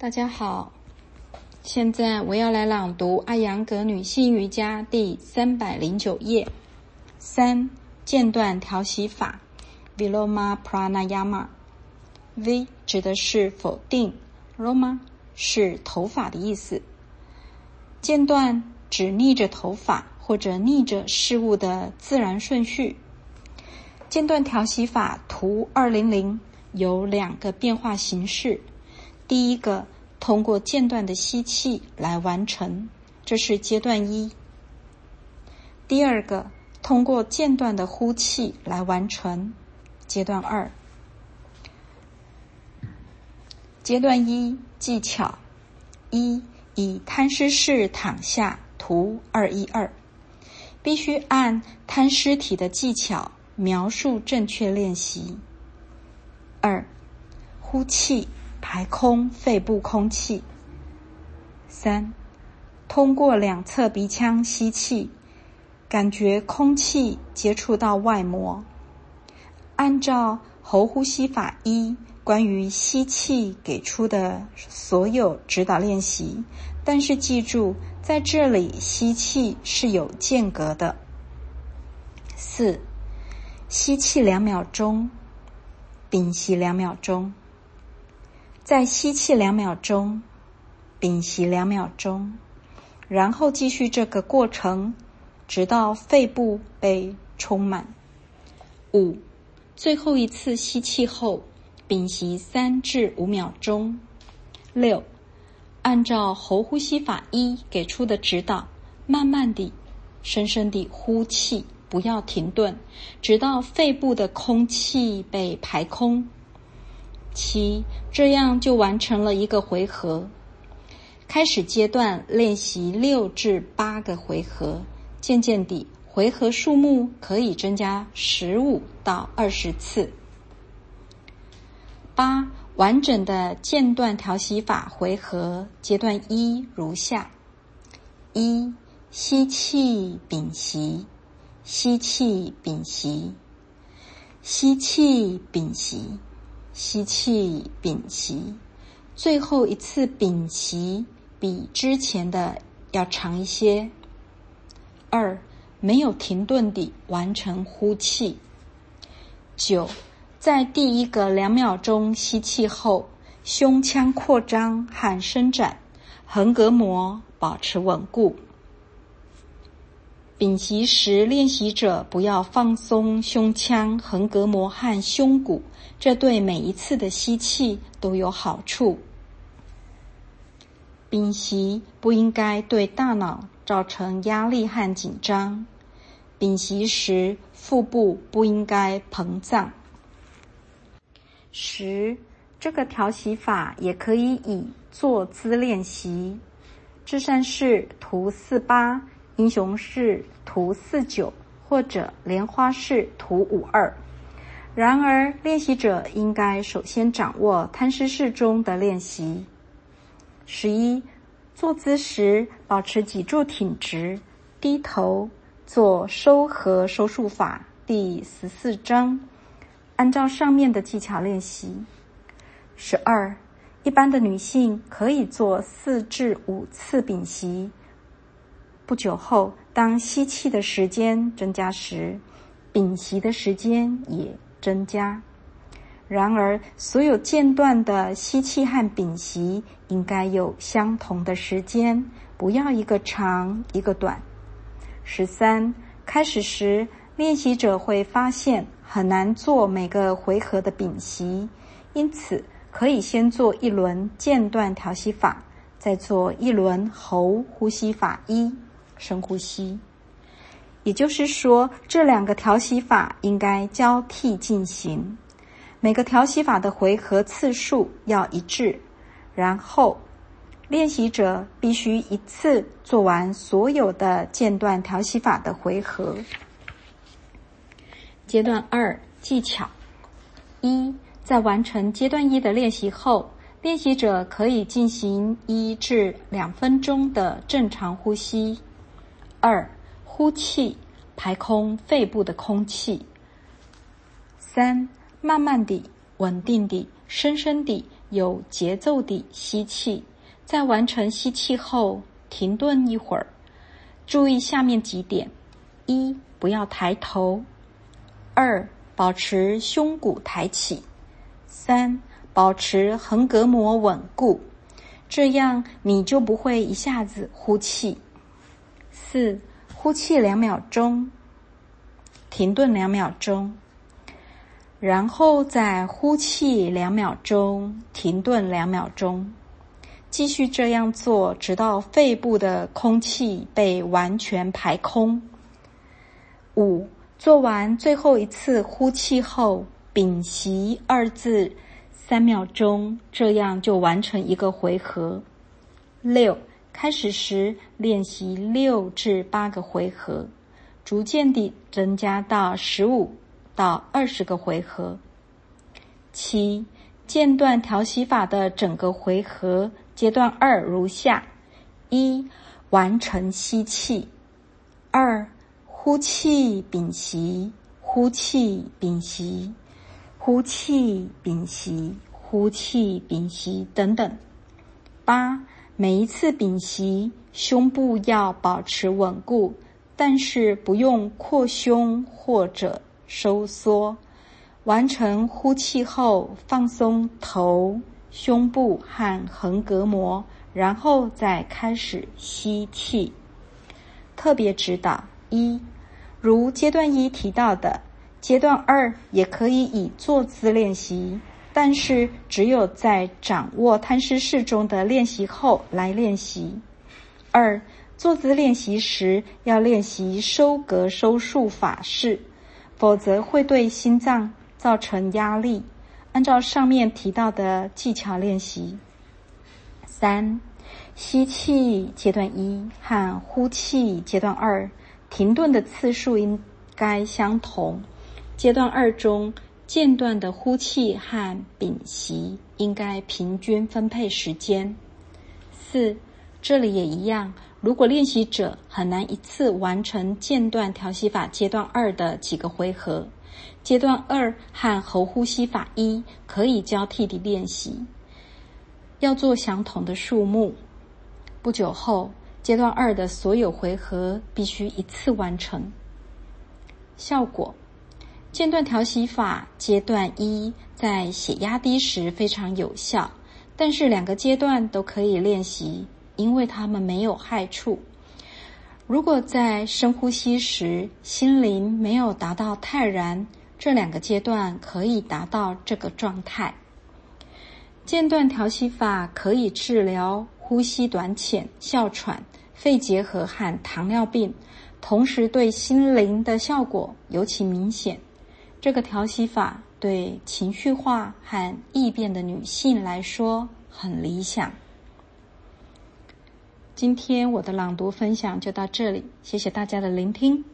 大家好，现在我要来朗读《阿扬格女性瑜伽》第三百零九页。三间断调息法 （Viloma Pranayama）。V 指的是否定，Roma 是头发的意思。间断指逆着头发或者逆着事物的自然顺序。间断调息法图二零零有两个变化形式。第一个，通过间断的吸气来完成，这是阶段一；第二个，通过间断的呼气来完成，阶段二。阶段一技巧一：以摊尸式躺下，图二一二，必须按摊尸体的技巧描述正确练习。二，呼气。排空肺部空气。三，通过两侧鼻腔吸气，感觉空气接触到外膜。按照喉呼吸法一关于吸气给出的所有指导练习，但是记住，在这里吸气是有间隔的。四，吸气两秒钟，屏息两秒钟。再吸气两秒钟，屏息两秒钟，然后继续这个过程，直到肺部被充满。五，最后一次吸气后，屏息三至五秒钟。六，按照喉呼吸法一给出的指导，慢慢地、深深地呼气，不要停顿，直到肺部的空气被排空。七，这样就完成了一个回合。开始阶段练习六至八个回合，渐渐地回合数目可以增加十五到二十次。八，完整的间断调息法回合阶段一如下：一，吸气屏息，吸气屏息，吸气屏息。吸气，屏息，最后一次屏息比之前的要长一些。二，没有停顿地完成呼气。九，在第一个两秒钟吸气后，胸腔扩张和伸展，横膈膜保持稳固。屏息时，练习者不要放松胸腔、横膈膜和胸骨，这对每一次的吸气都有好处。屏息不应该对大脑造成压力和紧张。屏息时，腹部不应该膨胀。十，这个调息法也可以以坐姿练习。智善式图四八。英雄式图四九或者莲花式图五二。然而，练习者应该首先掌握摊尸式中的练习。十一，坐姿时保持脊柱挺直，低头做收和收束法第十四章，按照上面的技巧练习。十二，一般的女性可以做四至五次屏息。不久后，当吸气的时间增加时，屏息的时间也增加。然而，所有间断的吸气和屏息应该有相同的时间，不要一个长一个短。十三，开始时，练习者会发现很难做每个回合的屏息，因此可以先做一轮间断调息法，再做一轮喉呼吸法一。深呼吸，也就是说，这两个调息法应该交替进行，每个调息法的回合次数要一致。然后，练习者必须一次做完所有的间断调息法的回合。阶段二技巧一，在完成阶段一的练习后，练习者可以进行一至两分钟的正常呼吸。二，呼气，排空肺部的空气。三，慢慢地、稳定地、深深地有节奏地吸气，在完成吸气后停顿一会儿。注意下面几点：一、不要抬头；二、保持胸骨抬起；三、保持横膈膜稳固，这样你就不会一下子呼气。四、呼气两秒钟，停顿两秒钟，然后再呼气两秒钟，停顿两秒钟。继续这样做，直到肺部的空气被完全排空。五，做完最后一次呼气后，屏息二字三秒钟，这样就完成一个回合。六，开始时练习六至八个回合，逐渐地增加到十五到二十个回合。七，间断调息法的整个回合。阶段二如下：一、完成吸气；二、呼气屏息，呼气屏息，呼气屏息，呼气屏息等等。八、每一次屏息，胸部要保持稳固，但是不用扩胸或者收缩。完成呼气后，放松头。胸部和横膈膜，然后再开始吸气。特别指导一，如阶段一提到的，阶段二也可以以坐姿练习，但是只有在掌握摊尸式中的练习后来练习。二，坐姿练习时要练习收格收束法式，否则会对心脏造成压力。按照上面提到的技巧练习。三，吸气阶段一和呼气阶段二，停顿的次数应该相同。阶段二中间断的呼气和屏息应该平均分配时间。四，这里也一样。如果练习者很难一次完成间断调息法阶段二的几个回合。阶段二和喉呼吸法一可以交替的练习，要做相同的数目。不久后，阶段二的所有回合必须一次完成。效果：间断调息法阶段一在血压低时非常有效，但是两个阶段都可以练习，因为它们没有害处。如果在深呼吸时心灵没有达到泰然。这两个阶段可以达到这个状态。间断调息法可以治疗呼吸短浅、哮喘、肺结核和糖尿病，同时对心灵的效果尤其明显。这个调息法对情绪化和易变的女性来说很理想。今天我的朗读分享就到这里，谢谢大家的聆听。